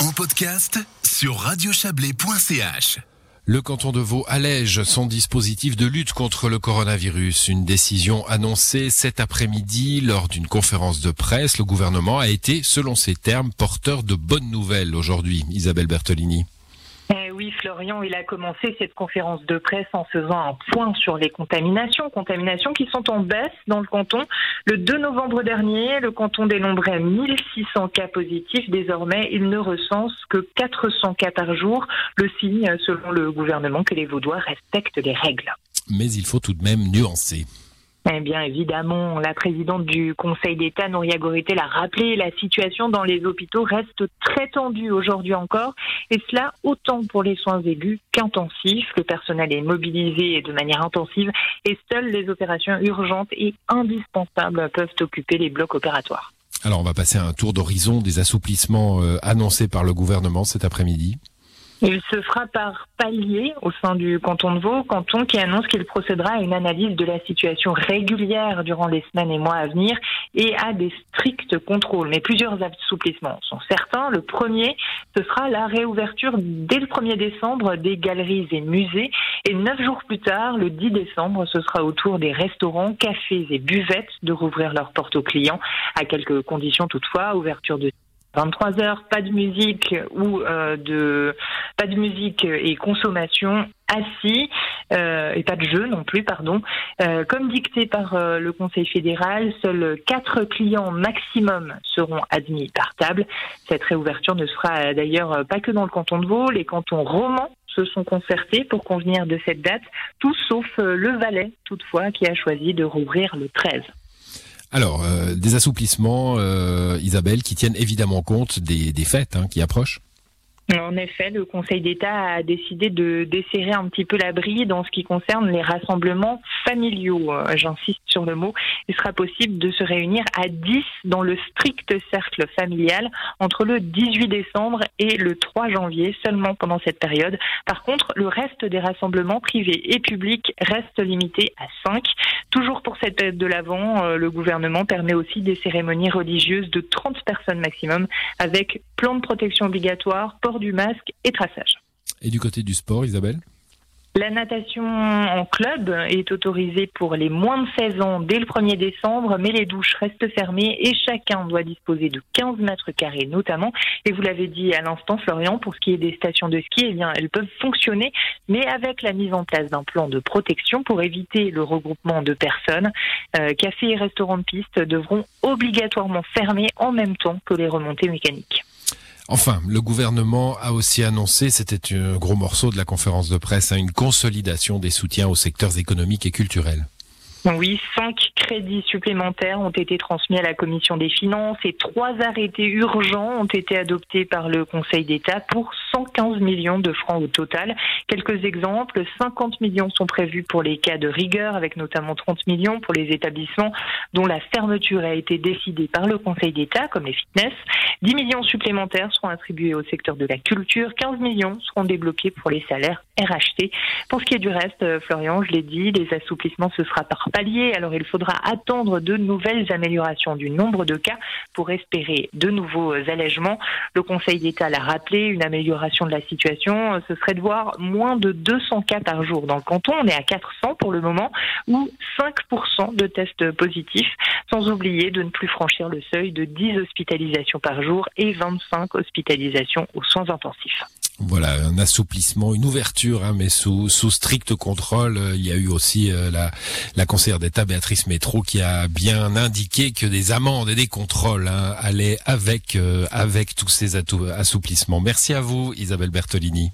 en podcast sur radiochablais.ch. Le canton de Vaud allège son dispositif de lutte contre le coronavirus. Une décision annoncée cet après-midi lors d'une conférence de presse. Le gouvernement a été, selon ses termes, porteur de bonnes nouvelles aujourd'hui. Isabelle Bertolini. Oui, Florian, il a commencé cette conférence de presse en faisant un point sur les contaminations, contaminations qui sont en baisse dans le canton. Le 2 novembre dernier, le canton dénombrait 1600 cas positifs. Désormais, il ne recense que 400 cas par jour, le signe, selon le gouvernement, que les Vaudois respectent les règles. Mais il faut tout de même nuancer. Eh bien, évidemment, la présidente du Conseil d'État, Nouria Gorité, l'a rappelé, la situation dans les hôpitaux reste très tendue aujourd'hui encore, et cela autant pour les soins aigus qu'intensifs. Le personnel est mobilisé de manière intensive, et seules les opérations urgentes et indispensables peuvent occuper les blocs opératoires. Alors, on va passer à un tour d'horizon des assouplissements euh, annoncés par le gouvernement cet après-midi. Il se fera par palier au sein du canton de Vaud, canton qui annonce qu'il procédera à une analyse de la situation régulière durant les semaines et mois à venir et à des stricts contrôles. Mais plusieurs assouplissements sont certains. Le premier, ce sera la réouverture dès le 1er décembre des galeries et musées. Et neuf jours plus tard, le 10 décembre, ce sera au tour des restaurants, cafés et buvettes de rouvrir leurs portes aux clients, à quelques conditions toutefois, ouverture de 23 heures, pas de musique ou euh, de pas de musique et consommation assis euh, et pas de jeu non plus, pardon. Euh, comme dicté par euh, le Conseil fédéral, seuls quatre clients maximum seront admis par table. Cette réouverture ne sera d'ailleurs pas que dans le canton de Vaud, les cantons romans se sont concertés pour convenir de cette date, tout sauf le Valais, toutefois, qui a choisi de rouvrir le 13. Alors, euh, des assouplissements, euh, Isabelle, qui tiennent évidemment compte des, des fêtes hein, qui approchent en effet, le Conseil d'État a décidé de desserrer un petit peu la bride dans ce qui concerne les rassemblements familiaux. Euh, j'insiste sur le mot. Il sera possible de se réunir à 10 dans le strict cercle familial entre le 18 décembre et le 3 janvier, seulement pendant cette période. Par contre, le reste des rassemblements privés et publics reste limité à 5. Toujours pour cette période de l'Avent, euh, le gouvernement permet aussi des cérémonies religieuses de 30 personnes maximum avec plan de protection obligatoire, port du masque et traçage. Et du côté du sport, Isabelle la natation en club est autorisée pour les moins de 16 ans dès le 1er décembre, mais les douches restent fermées et chacun doit disposer de 15 mètres carrés notamment. Et vous l'avez dit à l'instant, Florian, pour ce qui est des stations de ski, eh bien, elles peuvent fonctionner, mais avec la mise en place d'un plan de protection pour éviter le regroupement de personnes. Euh, cafés et restaurants de piste devront obligatoirement fermer en même temps que les remontées mécaniques. Enfin, le gouvernement a aussi annoncé, c'était un gros morceau de la conférence de presse, hein, une consolidation des soutiens aux secteurs économiques et culturels. Oui, cinq crédits supplémentaires ont été transmis à la Commission des finances et trois arrêtés urgents ont été adoptés par le Conseil d'État pour 115 millions de francs au total. Quelques exemples, 50 millions sont prévus pour les cas de rigueur, avec notamment 30 millions pour les établissements dont la fermeture a été décidée par le Conseil d'État, comme les fitness. 10 millions supplémentaires seront attribués au secteur de la culture, 15 millions seront débloqués pour les salaires RHT. Pour ce qui est du reste, euh, Florian, je l'ai dit, les assouplissements, ce sera par palier. Alors il faudra attendre de nouvelles améliorations du nombre de cas pour espérer de nouveaux allègements. Le Conseil d'État l'a rappelé, une amélioration de la situation, euh, ce serait de voir moins de 200 cas par jour dans le canton. On est à 400 pour le moment, ou 5% de tests positifs, sans oublier de ne plus franchir le seuil de 10 hospitalisations par jour et 25 hospitalisations aux soins intensifs. Voilà, un assouplissement, une ouverture, hein, mais sous, sous strict contrôle. Il y a eu aussi euh, la, la conseillère d'État Béatrice Métro qui a bien indiqué que des amendes et des contrôles hein, allaient avec, euh, avec tous ces assouplissements. Merci à vous, Isabelle Bertolini.